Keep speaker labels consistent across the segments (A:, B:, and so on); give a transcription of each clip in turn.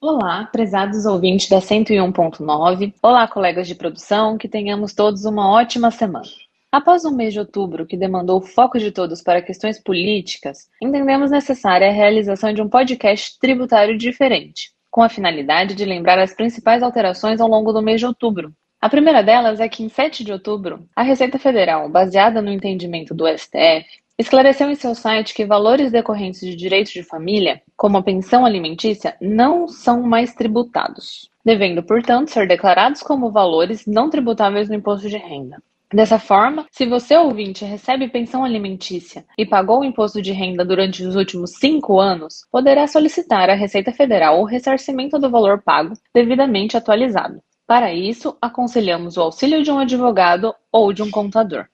A: Olá, prezados ouvintes da 101.9. Olá, colegas de produção, que tenhamos todos uma ótima semana. Após um mês de outubro que demandou o foco de todos para questões políticas, entendemos necessária a realização de um podcast tributário diferente, com a finalidade de lembrar as principais alterações ao longo do mês de outubro. A primeira delas é que, em 7 de outubro, a Receita Federal, baseada no entendimento do STF, esclareceu em seu site que valores decorrentes de direitos de família, como a pensão alimentícia, não são mais tributados, devendo, portanto, ser declarados como valores não tributáveis no imposto de renda. Dessa forma, se você ouvinte recebe pensão alimentícia e pagou o imposto de renda durante os últimos cinco anos, poderá solicitar à Receita Federal o ressarcimento do valor pago devidamente atualizado. Para isso, aconselhamos o auxílio de um advogado ou de um contador.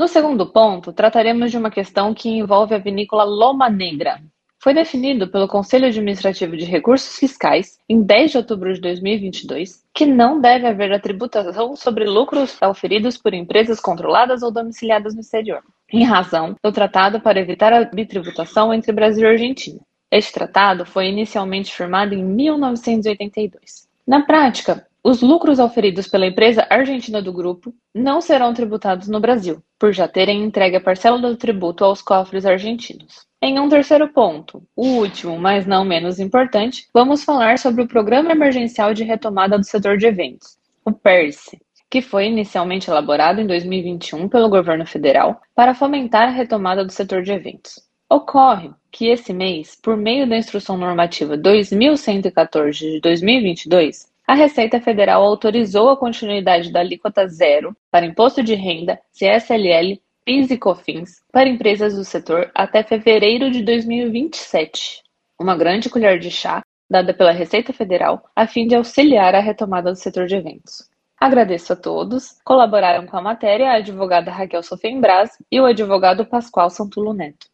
A: No segundo ponto, trataremos de uma questão que envolve a vinícola Loma Negra. Foi definido pelo Conselho Administrativo de Recursos Fiscais, em 10 de outubro de 2022, que não deve haver a tributação sobre lucros oferidos por empresas controladas ou domiciliadas no exterior, em razão do tratado para evitar a bitributação entre Brasil e Argentina. Este tratado foi inicialmente firmado em 1982. Na prática, os lucros oferidos pela empresa argentina do grupo não serão tributados no Brasil, por já terem entregue a parcela do tributo aos cofres argentinos. Em um terceiro ponto, o último, mas não menos importante, vamos falar sobre o Programa Emergencial de Retomada do Setor de Eventos, o PERSE, que foi inicialmente elaborado em 2021 pelo governo federal para fomentar a retomada do setor de eventos. Ocorre que esse mês, por meio da Instrução Normativa 2114 de 2022, a Receita Federal autorizou a continuidade da alíquota zero para imposto de renda, CSLL, PIS e COFINS para empresas do setor até fevereiro de 2027. Uma grande colher de chá dada pela Receita Federal a fim de auxiliar a retomada do setor de eventos. Agradeço a todos. Colaboraram com a matéria a advogada Raquel Sofembras e o advogado Pascoal Santulo Neto.